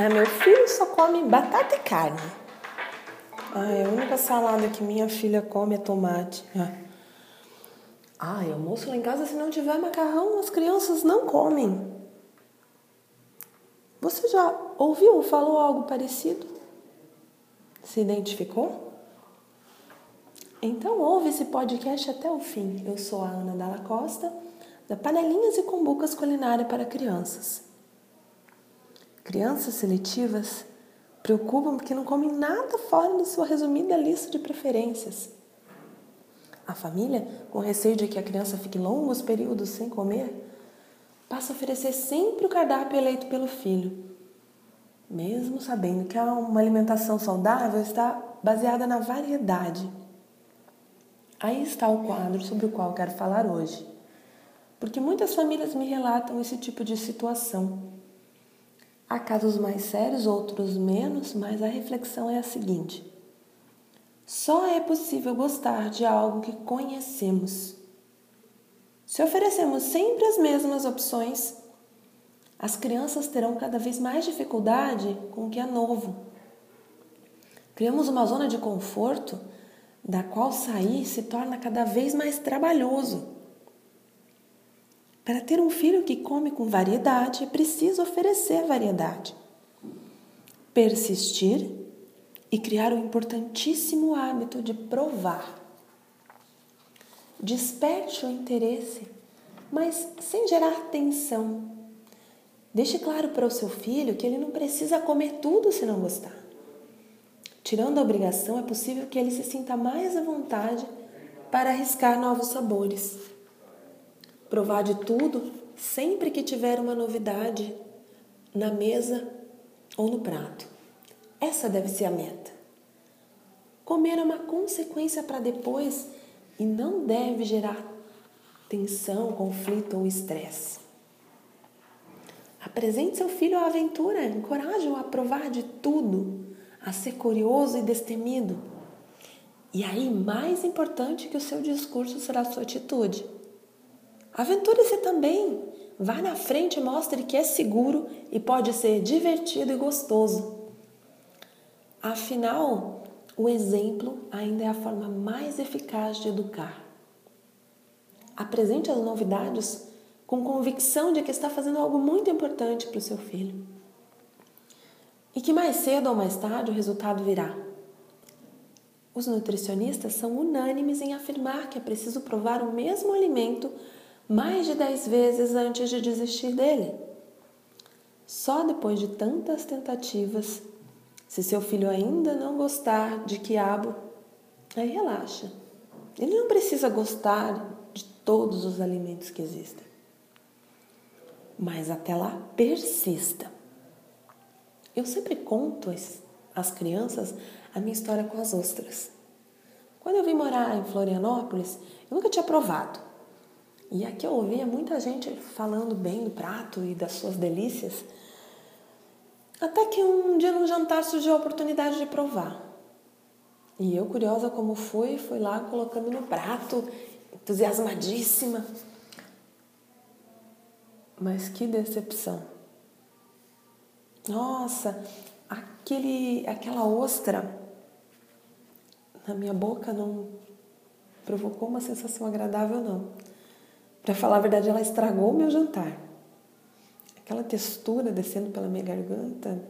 Ah, meu filho só come batata e carne. Ah, a única salada que minha filha come é tomate. Ah. Ah, almoço lá em casa, se não tiver macarrão, as crianças não comem. Você já ouviu ou falou algo parecido? Se identificou? Então ouve esse podcast até o fim. Eu sou a Ana Dalla Costa, da Panelinhas e Combucas Culinária para Crianças. Crianças seletivas preocupam porque não comem nada fora da sua resumida lista de preferências. A família, com receio de que a criança fique longos períodos sem comer, passa a oferecer sempre o cardápio eleito pelo filho, mesmo sabendo que uma alimentação saudável está baseada na variedade. Aí está o quadro sobre o qual quero falar hoje, porque muitas famílias me relatam esse tipo de situação. Há casos mais sérios, outros menos, mas a reflexão é a seguinte: só é possível gostar de algo que conhecemos. Se oferecemos sempre as mesmas opções, as crianças terão cada vez mais dificuldade com o que é novo. Criamos uma zona de conforto da qual sair se torna cada vez mais trabalhoso. Para ter um filho que come com variedade, é preciso oferecer variedade, persistir e criar o importantíssimo hábito de provar. Desperte o interesse, mas sem gerar tensão. Deixe claro para o seu filho que ele não precisa comer tudo se não gostar. Tirando a obrigação, é possível que ele se sinta mais à vontade para arriscar novos sabores. Provar de tudo sempre que tiver uma novidade na mesa ou no prato. Essa deve ser a meta. Comer é uma consequência para depois e não deve gerar tensão, conflito ou estresse. Apresente seu filho à aventura, encoraje-o a provar de tudo, a ser curioso e destemido. E aí, mais importante que o seu discurso será a sua atitude. Aventure-se também. Vá na frente e mostre que é seguro e pode ser divertido e gostoso. Afinal, o exemplo ainda é a forma mais eficaz de educar. Apresente as novidades com convicção de que está fazendo algo muito importante para o seu filho. E que mais cedo ou mais tarde o resultado virá. Os nutricionistas são unânimes em afirmar que é preciso provar o mesmo alimento mais de 10 vezes antes de desistir dele. Só depois de tantas tentativas se seu filho ainda não gostar de quiabo, aí relaxa. Ele não precisa gostar de todos os alimentos que existem. Mas até lá, persista. Eu sempre conto às crianças a minha história com as ostras. Quando eu vim morar em Florianópolis, eu nunca tinha provado. E aqui eu ouvia muita gente falando bem do prato e das suas delícias. Até que um dia no jantar surgiu a oportunidade de provar. E eu, curiosa como fui, fui lá colocando no prato, entusiasmadíssima. Mas que decepção. Nossa, aquele, aquela ostra na minha boca não provocou uma sensação agradável, não. Para falar a verdade, ela estragou o meu jantar aquela textura descendo pela minha garganta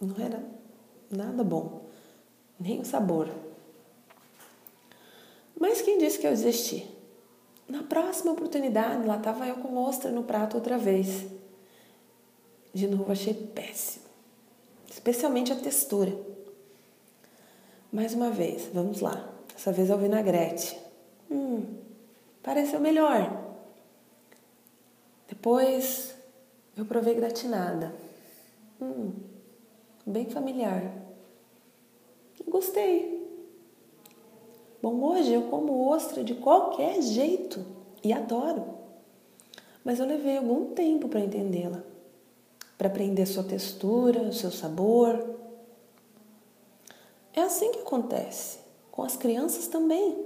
não era nada bom, nem o sabor. Mas quem disse que eu desisti? Na próxima oportunidade, lá estava eu com ostra no prato outra vez. De novo, achei péssimo, especialmente a textura. Mais uma vez, vamos lá. Dessa vez é o vinagrete. Hum, pareceu melhor. Depois eu provei gratinada. Hum, bem familiar. Gostei. Bom, hoje eu como ostra de qualquer jeito e adoro. Mas eu levei algum tempo para entendê-la, para aprender sua textura, seu sabor. É assim que acontece com as crianças também.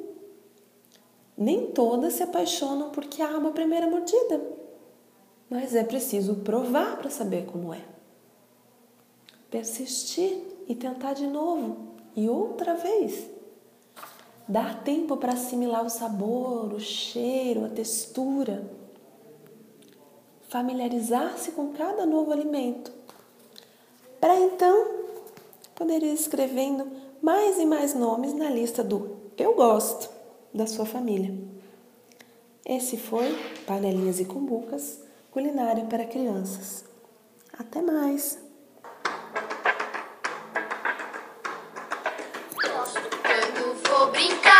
Nem todas se apaixonam porque há uma primeira mordida mas é preciso provar para saber como é. persistir e tentar de novo e outra vez. Dar tempo para assimilar o sabor, o cheiro, a textura. Familiarizar-se com cada novo alimento. Para então poder ir escrevendo mais e mais nomes na lista do Eu Gosto da sua família. Esse foi Panelinhas e Cumbucas, culinária para crianças. Até mais! Quando for brincar.